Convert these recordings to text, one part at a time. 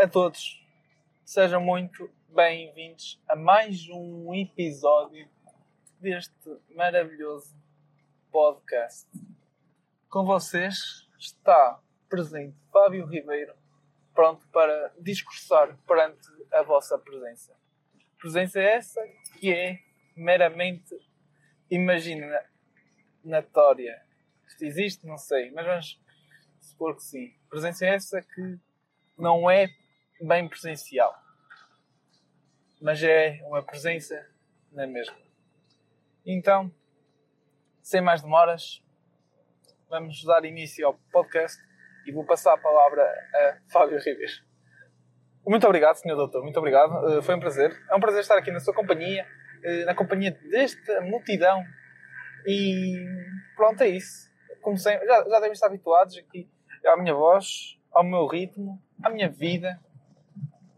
A todos, sejam muito bem-vindos a mais um episódio deste maravilhoso podcast. Com vocês está presente Fábio Ribeiro, pronto para discursar perante a vossa presença. Presença essa que é meramente imaginatória. Isto existe? Não sei, mas vamos supor que sim. Presença essa que não é bem presencial, mas é uma presença na mesma. Então, sem mais demoras, vamos dar início ao podcast e vou passar a palavra a Fábio Ribeiro. Muito obrigado, Sr. Doutor, muito obrigado. Eh, foi um prazer. É um prazer estar aqui na sua companhia, eh, na companhia desta multidão. E pronto, é isso. Como sempre, já, já devem estar habituados aqui à minha voz, ao meu ritmo, à minha vida,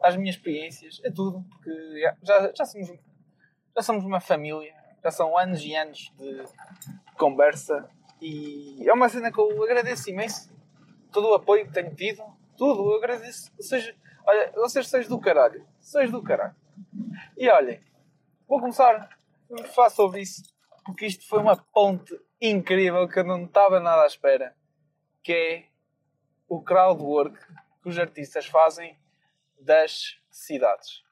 às minhas experiências, a tudo, porque já, já, somos, já somos uma família, já são anos e anos de conversa e é uma cena que eu agradeço imenso todo o apoio que tenho tido, tudo, eu agradeço. Seja, olha, vocês sois do caralho, sois do caralho. E olhem, vou começar a falar sobre isso, porque isto foi uma ponte incrível que eu não estava nada à espera, que é o crowdwork que os artistas fazem das cidades.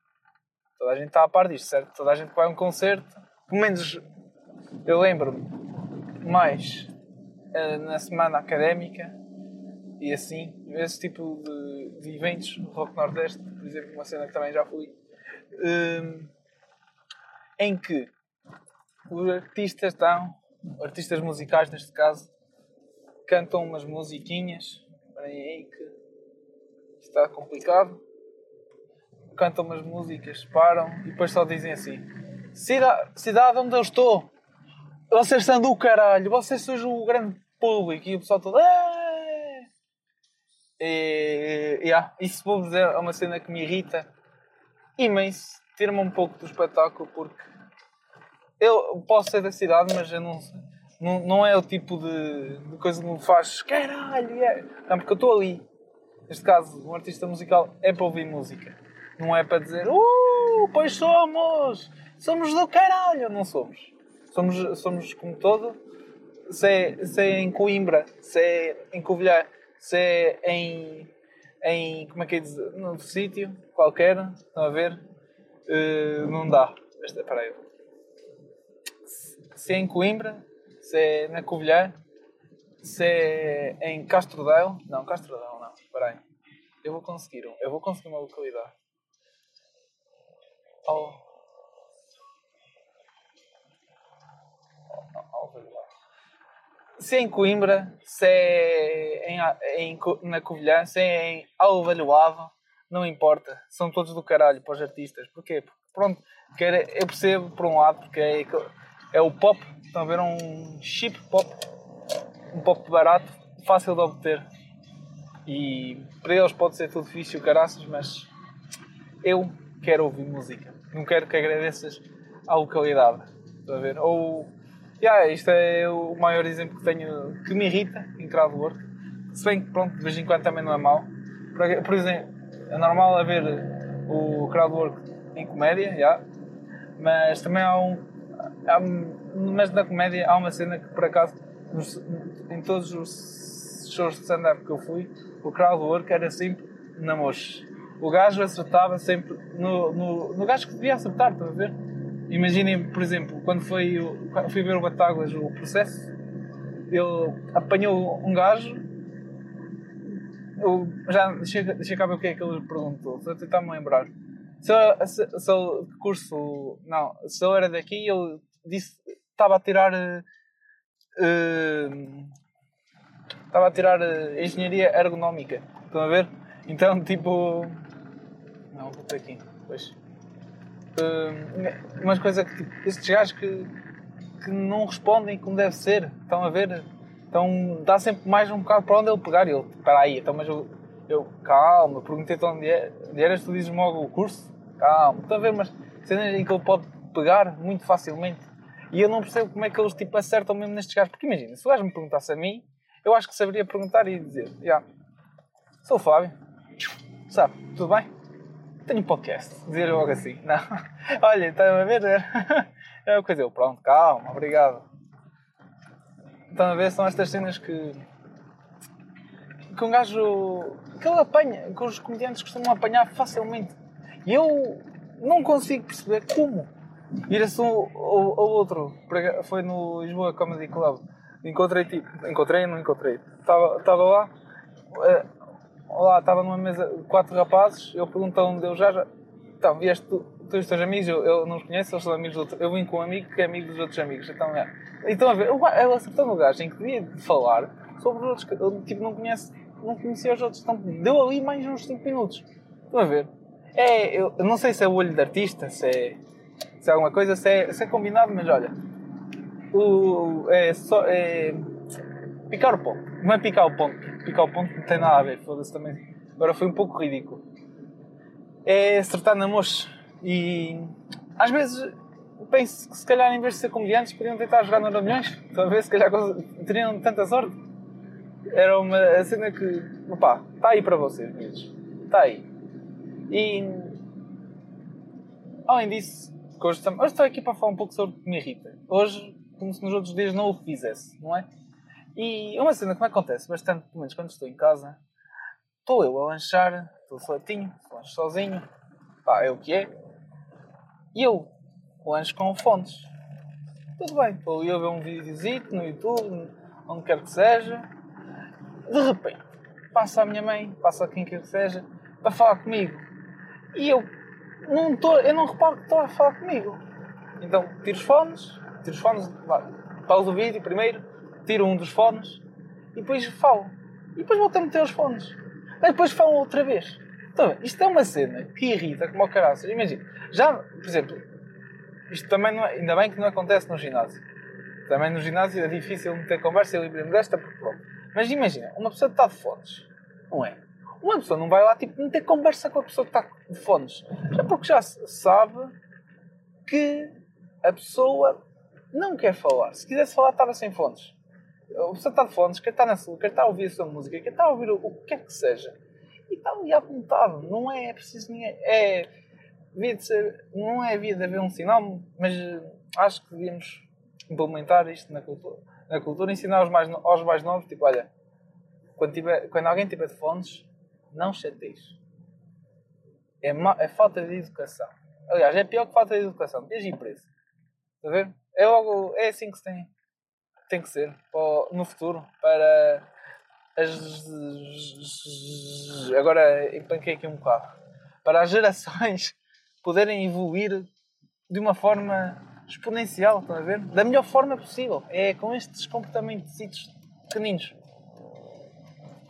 Toda a gente está a par disto, certo? Toda a gente vai a um concerto, pelo menos eu lembro-me mais uh, na semana académica e assim, esse tipo de, de eventos, Rock Nordeste, por exemplo, uma cena que também já fui, uh, em que os artistas estão, artistas musicais neste caso, cantam umas musiquinhas, aí que está complicado. Cantam umas músicas, param e depois só dizem assim: Cidade, cidade onde eu estou, vocês são do caralho, vocês são o grande público e o pessoal todo. E, yeah, isso vou dizer é uma cena que me irrita imenso, tira-me um pouco do espetáculo porque eu posso ser da cidade, mas eu não, não, não é o tipo de, de coisa que me faz caralho, é. não, porque eu estou ali neste caso, um artista musical é para ouvir música. Não é para dizer, uh, pois somos, somos do caralho. Não somos. Somos, somos como todo. Se é, se é em Coimbra, se é em Covilhã, se é em, em como é que é dizer, num sítio qualquer, estão a ver? Uh, não dá. Esta, aí. Se é em Coimbra, se é na Covilhã, se é em Castro Daire, não, Castro Daire Espera aí. Eu vou conseguir. Eu vou conseguir uma localidade. Se é em Coimbra, se é em, em, na Covilhã, se é em Alvalhoado, não importa. São todos do caralho para os artistas. Porquê? Porque, pronto, eu percebo por um lado, porque é, é o pop. Estão a ver um chip pop. Um pop barato, fácil de obter e para eles pode ser tudo difícil, caraças, mas eu quero ouvir música. Não quero que agradeças à localidade. Está a ver? Ou. Yeah, isto é o maior exemplo que tenho que me irrita em crowdwork. Se bem que, pronto, de vez em quando também não é mau. Por, por exemplo, é normal haver o crowdwork em comédia, yeah, mas também há um. Há, mas na comédia há uma cena que, por acaso, nos, em todos os shows de stand-up que eu fui, o crowdwork era sempre na mocha. O gajo acertava sempre no, no, no gajo que devia acertar, estão a ver? Imaginem, por exemplo, quando foi quando fui ver o Batáguas, o processo, ele apanhou um gajo. Eu já deixei, deixei cá ver o que é que ele perguntou, a tentar me lembrar. Se ele, curso, não, se ele era daqui, ele disse, estava a tirar. Uh, estava a tirar uh, engenharia ergonómica. Estão a ver? Então, tipo. Não, vou ter aqui. Pois. Uh, que, tipo, estes gajos que, que não respondem como deve ser. Estão a ver? Então dá sempre mais um bocado para onde ele pegar. E ele, espera aí, então, mas eu, eu calma, perguntei-te onde, é, onde eras, tu dizes-me logo o curso. Calma, estão a ver? Mas cenas em que ele pode pegar muito facilmente. E eu não percebo como é que eles tipo, acertam mesmo nestes gajos. Porque imagina, se o gajo me perguntasse a mim, eu acho que saberia perguntar e dizer: yeah, sou o Fábio. sabe, tudo bem? Tenho podcast, dizer logo assim. Não. Olha, estão a ver? É uma coisa, eu, pronto, calma, obrigado. Estão a ver? São estas cenas que. que um gajo. que ele apanha, que os comediantes costumam apanhar facilmente. E eu não consigo perceber como. Vira-se um ou outro. Foi no Lisboa Comedy Club. Encontrei tipo. Encontrei não encontrei? Estava lá. Uh, lá estava numa mesa quatro rapazes. Eu perguntei onde eu já. já então, vieste tu, tu e os teus amigos, eu, eu não os conheço, eles são amigos do outro. Eu vim com um amigo que é amigo dos outros amigos. Então, é. Então, a ver, eu acertou no gajo em que devia falar sobre os outros. Eu, tipo, não, conhece, não conhecia os outros. Então, deu ali mais uns 5 minutos. Estão a ver? É, eu, eu não sei se é o olho de artista, se é se é alguma coisa, se é, se é combinado, mas olha, o, é só. É, picar o ponto. Não é picar o ponto. Picar o ponto não tem nada a ver, foda-se também. Agora foi um pouco ridículo. É acertar na mocha. E às vezes penso que se calhar em vez de ser comediantes podiam tentar jogar no milhões. Talvez se calhar teriam tanta sorte. Era uma cena que. opá, está aí para vocês, meninos. Está aí. E. Além disso, hoje, hoje estou aqui para falar um pouco sobre o que me irrita. Hoje, como se nos outros dias não o fizesse, não é? E uma cena que me acontece bastante, pelo menos quando estou em casa, estou eu a lanchar, estou sozinho, lancho sozinho, pá, é o que é. E eu lancho com fontes. Tudo bem, estou eu a ver um videozito no YouTube, onde quer que seja. De repente, passa a minha mãe, passa quem quer que seja, para falar comigo. E eu não tô, eu não reparo que estão a falar comigo. Então, tiro os fones, tiro os fones, pausa o vídeo primeiro, tiro um dos fones e depois falo. E depois volto a meter os fones. Mas depois falo outra vez. Então, isto é uma cena que irrita como o caraças. Imagina, já, por exemplo, isto também não é, ainda bem que não acontece no ginásio. Também no ginásio é difícil meter conversa e livre-me desta porque pronto. Mas imagina, uma pessoa está de fones, não é? Uma pessoa não vai lá tipo, meter conversa com a pessoa que está de fones. Já porque já sabe que a pessoa não quer falar. Se quisesse falar, estava sem fones. Pessoa está de fones, quer estar na sua, quer estar a ouvir a sua música, quer estar a ouvir o, o que quer que seja. E está ali à vontade. Não é preciso ninguém. É. Devia de ser, não é havia de haver um sinal, mas acho que devíamos implementar isto na cultura. Na cultura, ensinar aos mais, aos mais novos, tipo, olha, quando, tiver, quando alguém tiver de fones, não chateis. É, é falta de educação. Aliás, é pior que falta de educação. Ir preso. Está a ver? É, logo, é assim que se tem, tem que ser no futuro para as. Agora empanquei aqui um bocado. Para as gerações poderem evoluir de uma forma exponencial, estão a ver? Da melhor forma possível. É com estes comportamentos pequeninos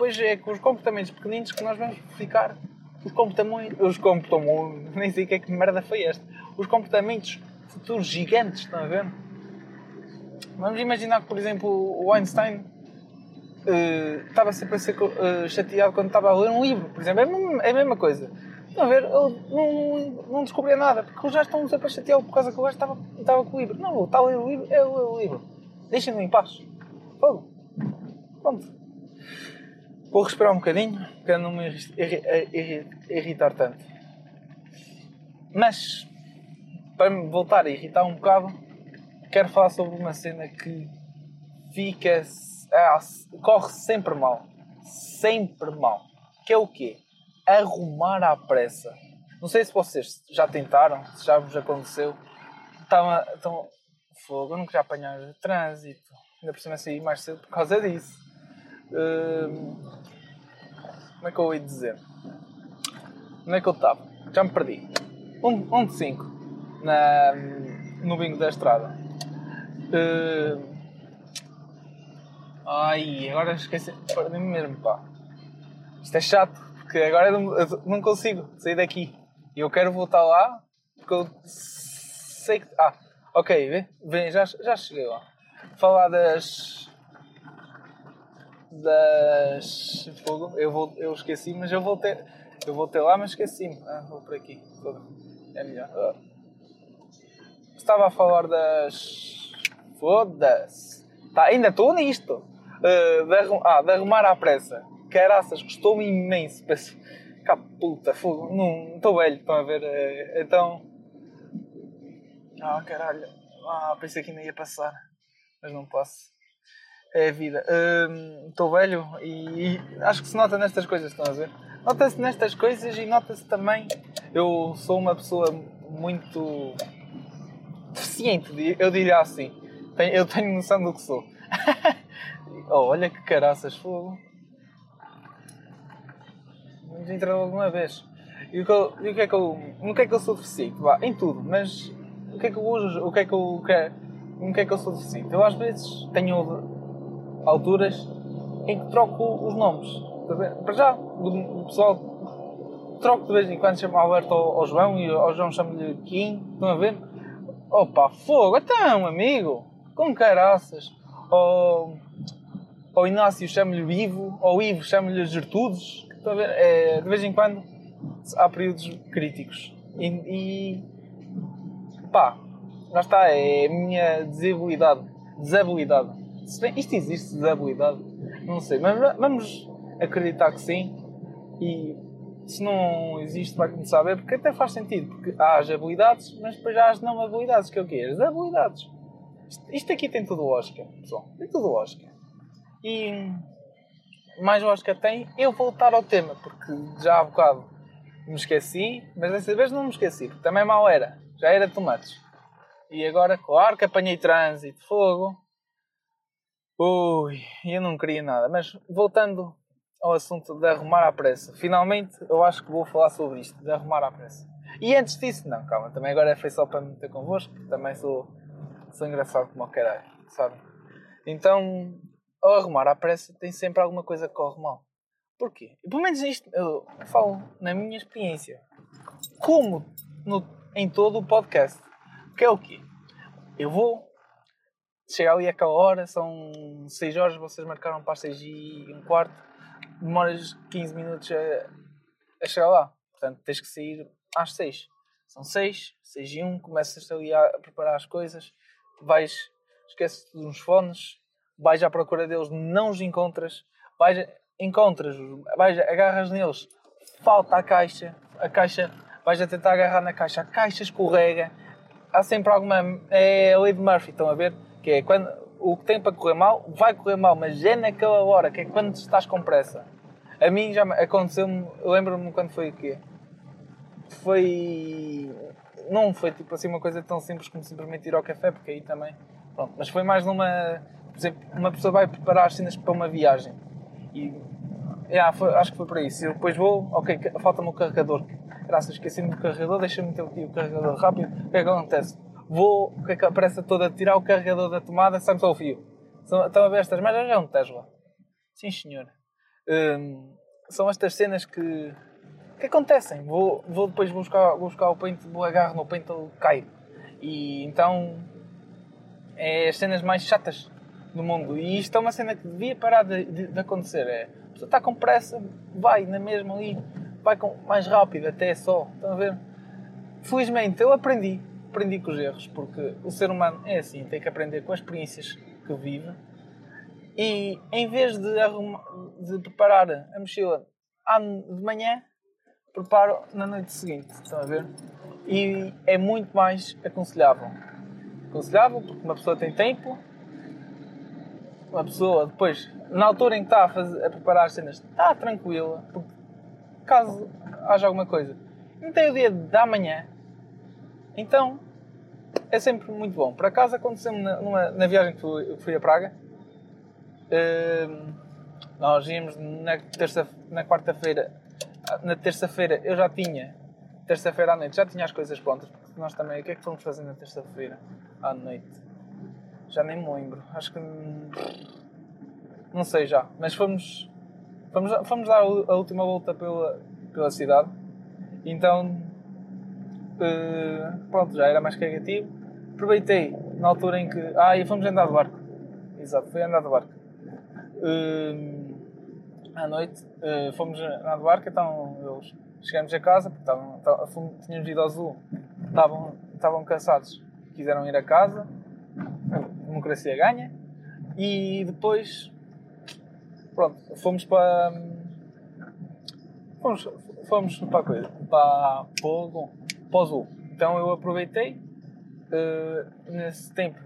depois é com os comportamentos pequeninos que nós vamos ficar os comportamentos. Os comportamentos. Nem sei que é que merda foi este. Os comportamentos futuros gigantes, estão a ver? Vamos imaginar que, por exemplo, o Einstein uh, estava sempre a ser uh, chateado quando estava a ler um livro, por exemplo. É a mesma, é a mesma coisa. Estão a ver? Ele não, não descobria nada, porque já estão sempre a chatear por causa que o gajo estava, estava com o livro. Não, está a ler o livro, é ler o livro. Deixem-no em paz. Fogo. Pronto. Vou respirar um bocadinho para não me irritar tanto. Mas, para me voltar a irritar um bocado, quero falar sobre uma cena que fica. Ah, corre sempre mal. Sempre mal. Que é o quê? Arrumar à pressa. Não sei se vocês já tentaram, se já vos aconteceu. Estão. estão fogo, eu nunca já apanhar trânsito. Ainda por cima sair mais cedo por causa disso. Uh, como é que eu ia dizer? Onde é que eu estava? Já me perdi. Um, um de 5 na, no bingo da estrada. Uh, ai, agora esqueci. Perdi-me mesmo, pá. Isto é chato, porque agora não, não consigo sair daqui. E eu quero voltar lá, porque eu sei que. Ah, ok, vê já, já cheguei lá. Falar das das. Fogo, eu, vou, eu esqueci, mas eu voltei, eu voltei lá, mas esqueci-me. Ah, vou por aqui. É melhor. Ah. Estava a falar das. Foda-se. Tá, ainda estou nisto. Uh, de, arrum... ah, de arrumar à pressa. Caraças, gostou-me imenso. cá puta, fogo, não estou velho, estão a ver? É, então. Ah, caralho. Ah, pensei que ainda ia passar, mas não posso. É a vida. Estou hum, velho e, e, acho que se nota nestas coisas, estão a ver? Nota-se nestas coisas e nota-se também. Eu sou uma pessoa muito deficiente, eu diria assim. Eu tenho noção do que sou. oh, olha que caraças, fogo. Nos entrou alguma vez. E o que, e o que é que eu. No que é que eu sou deficiente? Vá, em tudo, mas o que é que eu uso? O que é que eu. quero no que é que eu sou deficiente? Eu às vezes tenho alturas em que troco os nomes. Para já, do pessoal, troco de vez em quando, chamo Alberto ao, João e ao João chamo-lhe Kim. Estão a ver? Opa, fogo! Então, amigo! Com caraças! Ou, ao Inácio chamo-lhe Ivo, ou Ivo chamo-lhe Gertudes. É, de vez em quando há períodos críticos. E, e pá, lá está, é a minha desabilidade. Desabilidade. Se bem, isto existe, desabilidade? Não sei, mas vamos acreditar que sim. E se não existe, vai começar a ver, porque até faz sentido, porque há as habilidades, mas depois há as não habilidades, que é o quê? As habilidades. Isto, isto aqui tem tudo Oscar, pessoal. Tem tudo Oscar. E mais Oscar tem, eu voltar ao tema, porque já há bocado me esqueci, mas dessa vez não me esqueci, porque também mal era. Já era tomates. E agora, claro que apanhei trânsito, fogo. Ui, eu não queria nada. Mas voltando ao assunto de arrumar à pressa. Finalmente, eu acho que vou falar sobre isto, de arrumar à pressa. E antes disso, não, calma, também agora foi só para me meter convosco, também sou, sou engraçado como o caralho, sabe? Então, ao arrumar à pressa, tem sempre alguma coisa que corre mal. Porquê? Pelo menos isto, eu falo na minha experiência. Como no, em todo o podcast. Que é o quê? Eu vou chegar ali àquela hora, são 6 horas, vocês marcaram para as 6 e um quarto demoras 15 minutos a, a chegar lá. Portanto, tens que sair às 6. São 6, 6 e 1, começas ali a preparar as coisas, vais, esqueces de uns fones, vais à procura deles, não os encontras, vais, encontras, vais, agarras neles, falta a caixa, a caixa, vais a tentar agarrar na caixa, a caixa escorrega, há sempre alguma. É a lei de Murphy, estão a ver? Que é quando o que tem para correr mal, vai correr mal, mas é naquela hora, que é quando estás com pressa. A mim já aconteceu-me, lembro-me quando foi o quê? Foi. Não foi tipo assim uma coisa tão simples como simplesmente ir ao café, porque aí também. Pronto, mas foi mais numa. Por exemplo, uma pessoa vai preparar as cenas para uma viagem e. Foi, acho que foi para isso. Eu depois vou, ok, falta-me o carregador. Graças, esqueci-me do carregador, deixa-me ter aqui o carregador rápido. O que é que acontece? vou, o que é que aparece toda tirar o carregador da tomada, sai só o fio. Estão a ver estas merdas? É um Tesla. Sim, senhor. Hum, são estas cenas que, que acontecem. Vou, vou depois buscar, vou buscar o vou agarrar no e cai. E então é as cenas mais chatas do mundo. E isto é uma cena que devia parar de, de, de acontecer. É, a pessoa está com pressa, vai na mesma ali, vai com, mais rápido até só. Estão a ver? Felizmente eu aprendi aprendi com os erros, porque o ser humano é assim, tem que aprender com as experiências que vive. E em vez de, arrumar, de preparar a mochila de manhã, preparo na noite seguinte. Estão a ver? E é muito mais aconselhável. Aconselhável porque uma pessoa tem tempo, uma pessoa depois, na altura em que está a, fazer, a preparar as cenas, está tranquila, porque caso haja alguma coisa, não tem o dia da manhã, então, é sempre muito bom. Por acaso aconteceu-me na, na, viagem que fui, fui a Praga. Uh, nós íamos na, terça, na quarta-feira. Na terça-feira eu já tinha, terça-feira à noite, já tinha as coisas prontas. Porque nós também, o que é que fomos fazer na terça-feira à noite? Já nem me lembro. Acho que. Não sei já. Mas fomos. Fomos, fomos dar a última volta pela, pela cidade. Então uh, pronto, já era mais cagativo. Aproveitei na altura em que. Ah, e fomos andar de barco. Exato, fui andar de barco. Uh, à noite uh, fomos andar de barco, então eles chegamos a casa, porque estavam, tínhamos ido ao zoo, estavam, estavam cansados, quiseram ir a casa, a democracia ganha, e depois, pronto, fomos para. fomos, fomos para a coisa, para, para, para o Zoo. Então eu aproveitei uh, nesse tempo,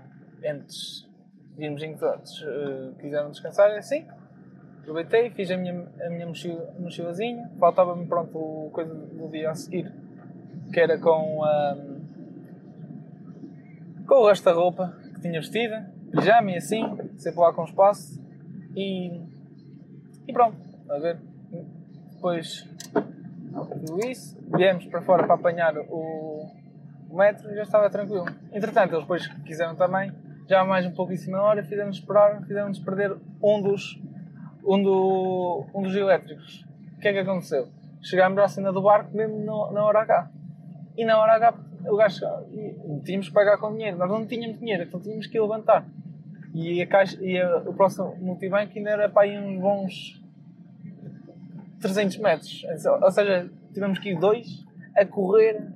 antes de irmos em todos, uh, quiseram descansar assim. Aproveitei, fiz a minha, a minha mochila, mochilazinha, faltava-me pronto o coisa do dia a seguir, que era com, um, com o resto da roupa que tinha vestida, pijama e assim, sempre lá com espaço e, e pronto, a ver. Depois tudo isso, viemos para fora para apanhar o, o metro e já estava tranquilo. Entretanto, eles depois quiseram também, já mais um cima da hora, fizeram-nos esperar, fizeram-nos perder um dos, um, do, um dos elétricos. O que é que aconteceu? Chegámos à cena do barco mesmo na, na hora H. E na hora H o gajo tínhamos que pagar com dinheiro. Nós não tínhamos dinheiro, então tínhamos que levantar. E, a caixa, e a, o próximo multibanco ainda era para aí uns bons 300 metros. Ou seja, tivemos que ir dois a correr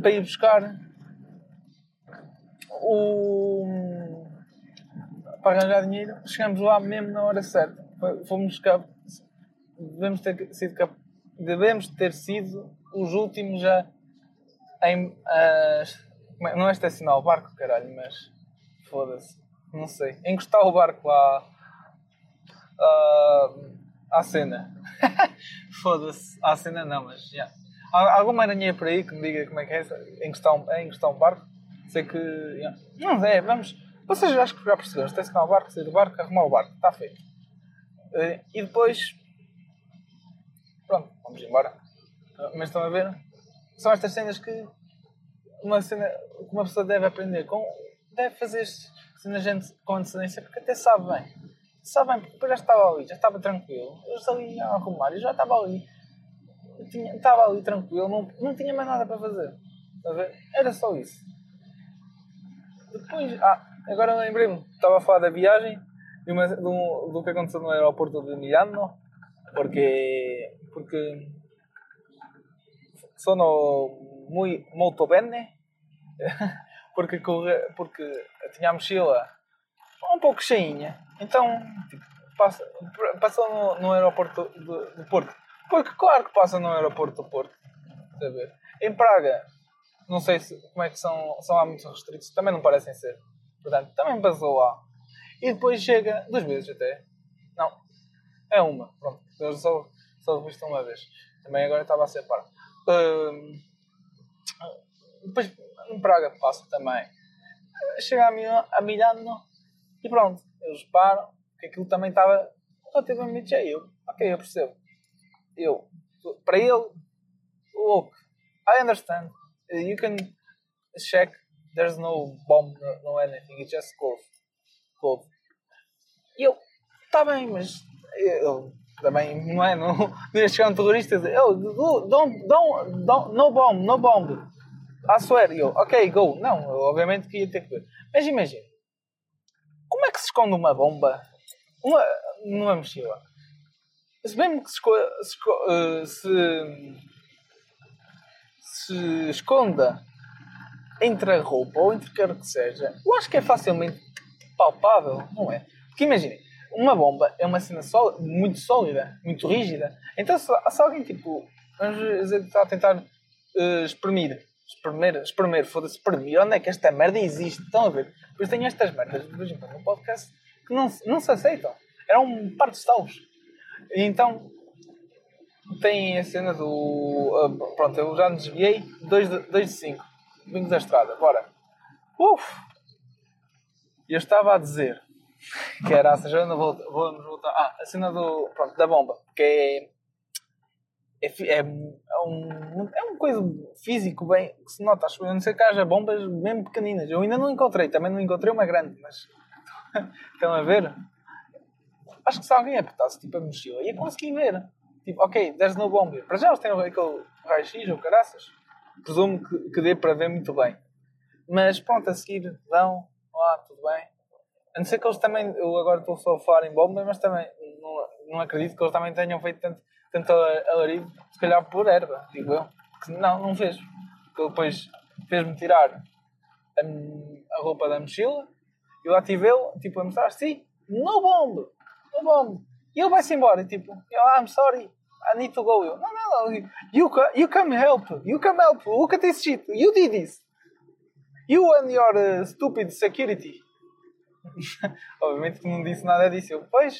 para ir buscar o. para arranjar dinheiro. Chegamos lá mesmo na hora certa. Fomos cá. Devemos ter sido, devemos ter sido os últimos já em. Uh, não é estacionar o barco, caralho, mas. Foda-se. Não sei. Encostar o barco lá. Uh, à cena. Foda-se. À cena não, mas. Yeah. Há alguma aranha por aí que me diga como é que é encostar um, é encostar um barco? Sei que. Yeah. Não é, vamos. Vocês acho que já perceberam. Estacionar o barco, sair do barco, arrumar o barco. Está feito. Uh, e depois. Pronto, vamos embora. Mas estão a ver? são estas cenas que uma cena que uma pessoa deve aprender com deve fazer cena gente com antecedência porque até sabe bem sabe bem porque depois já estava ali já estava tranquilo eu estava ali a arrumar e já estava ali tinha, estava ali tranquilo não, não tinha mais nada para fazer era só isso depois ah, agora lembrei-me estava a falar da viagem e uma, do, do que aconteceu no aeroporto de Milano porque porque sono muy, molto bene porque, porque tinha a mochila um pouco cheinha. Então, tipo, passa, passou no, no aeroporto do, do, Porto. Porque, claro que passa no aeroporto do Porto. Saber. Em Praga, não sei se, como é que são, são lá muitos restritos, também não parecem ser. Portanto, também passou lá. E depois chega, duas vezes até. Não, é uma. Pronto, eu só, só visto uma vez. Também agora estava a ser par depois em Praga passa também. Chega a, Milano, a Milano e pronto, eles param, que aquilo também estava relativamente cheio. Ok, eu percebo. Eu, para ele, look, I understand. You can check, there's no bomb, no, no anything, it's just cold. cold. E eu, está bem, mas eu, também não é, não, ia chegar um terrorista e dizer, oh, don't, don't, don't, no bomb, no bomb. I swear, eu, ok, go. Não, eu, obviamente que ia ter que ver. Mas imagina, como é que se esconde uma bomba uma, numa mochila? Se mesmo que se, se, uh, se, se esconda entre a roupa ou entre quer que seja, eu acho que é facilmente palpável, não é? Porque imaginem, uma bomba é uma cena muito sólida, muito rígida. Então, se, se alguém, tipo, vamos dizer, está a tentar uh, exprimir, espremer, foda-se, espremer, onde é que esta merda existe? Estão a ver? Depois tem estas merdas, de vez no podcast, que não, não se aceitam. Era um par de estalos. E então, tem a cena do. Uh, pronto, eu já me desviei. 2 de 5. Domingos da estrada, bora. Uf! Eu estava a dizer que era a já vamos voltar. Ah, a cena do, pronto, da bomba, que é, é, é, um, é uma coisa físico bem que se nota. Acho, eu não sei que haja bombas mesmo pequeninas. Eu ainda não encontrei, também não encontrei uma grande, mas estão a ver? Acho que se alguém apertasse tipo a mochila, ia conseguir ver. Tipo, ok, there's no bomb. Para já eles têm aquele raio-x ou caraças. Presumo que, que dê para ver muito bem. Mas pronto, a seguir dão, lá, tudo bem a não ser que eles também, eu agora estou só a falar em bomba, mas também não, não acredito que eles também tenham feito tanto, tanto alarido, se calhar por erva, digo eu. Que não, não fez. Porque depois fez-me tirar a, a, roupa da mochila eu, tipo, a mostrar, sim, no bomb, no bomb. E ele vai-se embora, tipo, eu, I'm sorry, I need to go. Eu, não, não, não. You, you come help. You come help. Look at this shit. You did this. You and your uh, stupid security. Obviamente que não disse nada disso. Eu, pois,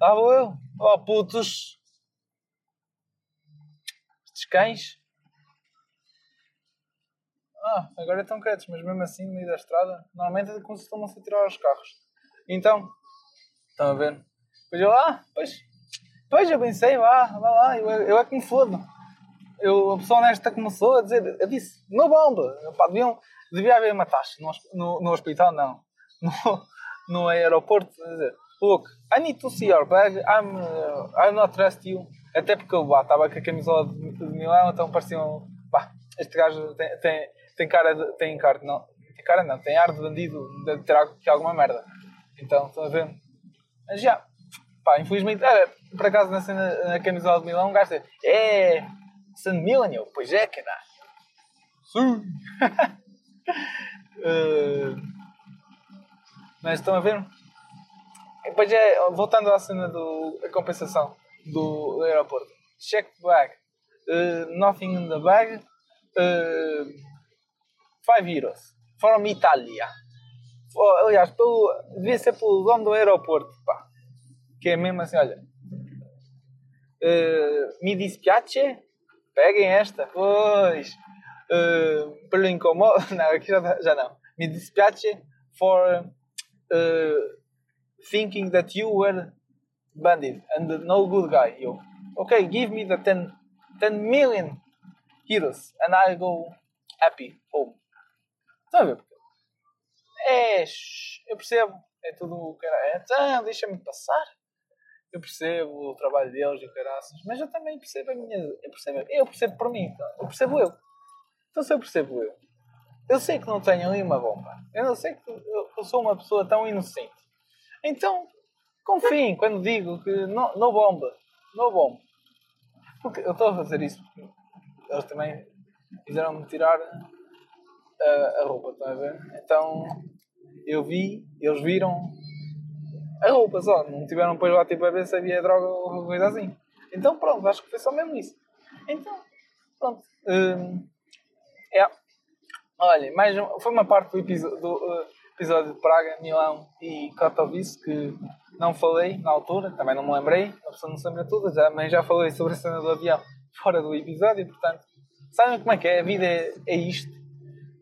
lá vou eu. Oh, putos. Estes cães. Ah, agora estão quietos, mas mesmo assim, no meio da estrada, normalmente costumam-se a tirar os carros. Então, estão a ver? Depois eu, ah, pois, pois eu pensei, vá, vá lá, eu, eu é que me fodo. Eu, a pessoa honesta começou a dizer, eu disse, no bomba, pá, devia haver uma taxa no, no, no hospital, não. No, no aeroporto, dizer, look, I need to see your bag, I'm, uh, I'm not trust you. Até porque eu estava com a camisola de, de Milão, então pareciam, pá, este gajo tem, tem, tem cara de, tem cara não, tem cara não, tem ar de bandido de ter alguma merda. Então, estão a ver? Mas já, pá, infelizmente, era, por acaso na, cena, na camisola de Milão, um gajo é, San Milan, eu, pois é, caralho. Sim. uh, mas estão a ver? E depois é, voltando à cena da compensação do, do, aeroporto. Check bag. Uh, nothing in the bag. Uh, 5 euros. From Italia. Aliás, pelo, devia ser pelo dono do aeroporto. Pá. Que é mesmo assim, olha. Uh, me dispiace. Peguem esta. Pois. Uh, pelo incomodo. Não, aqui já, já não. Me dispiace for uh, thinking that you were bandit and no good guy. Okay? Give me the 10, 10 million euros and I'll go happy home. Sabe? É, eu percebo. É tudo o que era. Então, deixa-me passar. Eu percebo o trabalho deles e caraças, mas eu também percebo a minha. Eu percebo, eu percebo por mim, eu percebo eu. Então, se eu percebo eu, eu sei que não tenho ali uma bomba. Eu não sei que eu sou uma pessoa tão inocente. Então, confiem quando digo que não, não bomba. Não bomba. Porque eu estou a fazer isso eles também fizeram-me tirar a, a roupa, estão a ver? Então, eu vi, eles viram a roupa só. Não tiveram depois lá tipo a ver se havia droga ou coisa assim. Então, pronto, acho que foi só mesmo isso. Então, pronto. Hum, é. Olha, mais um, foi uma parte do episódio, do, uh, episódio de Praga, Milão e Katowice que não falei na altura, também não me lembrei, a pessoa não se lembra tudo, já, mas já falei sobre a cena do avião fora do episódio, portanto, sabem como é que é? A vida é, é isto.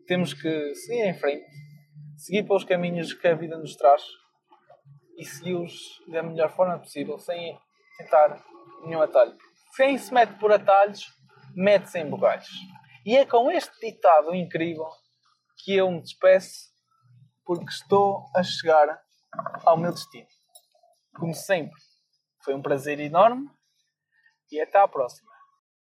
Temos que seguir em frente, seguir pelos caminhos que a vida nos traz e segui-los da melhor forma possível, sem tentar nenhum atalho. Quem se mete por atalhos, mete-se em bugalhos. E é com este ditado incrível que eu me despeço, porque estou a chegar ao meu destino. Como sempre, foi um prazer enorme e até à próxima.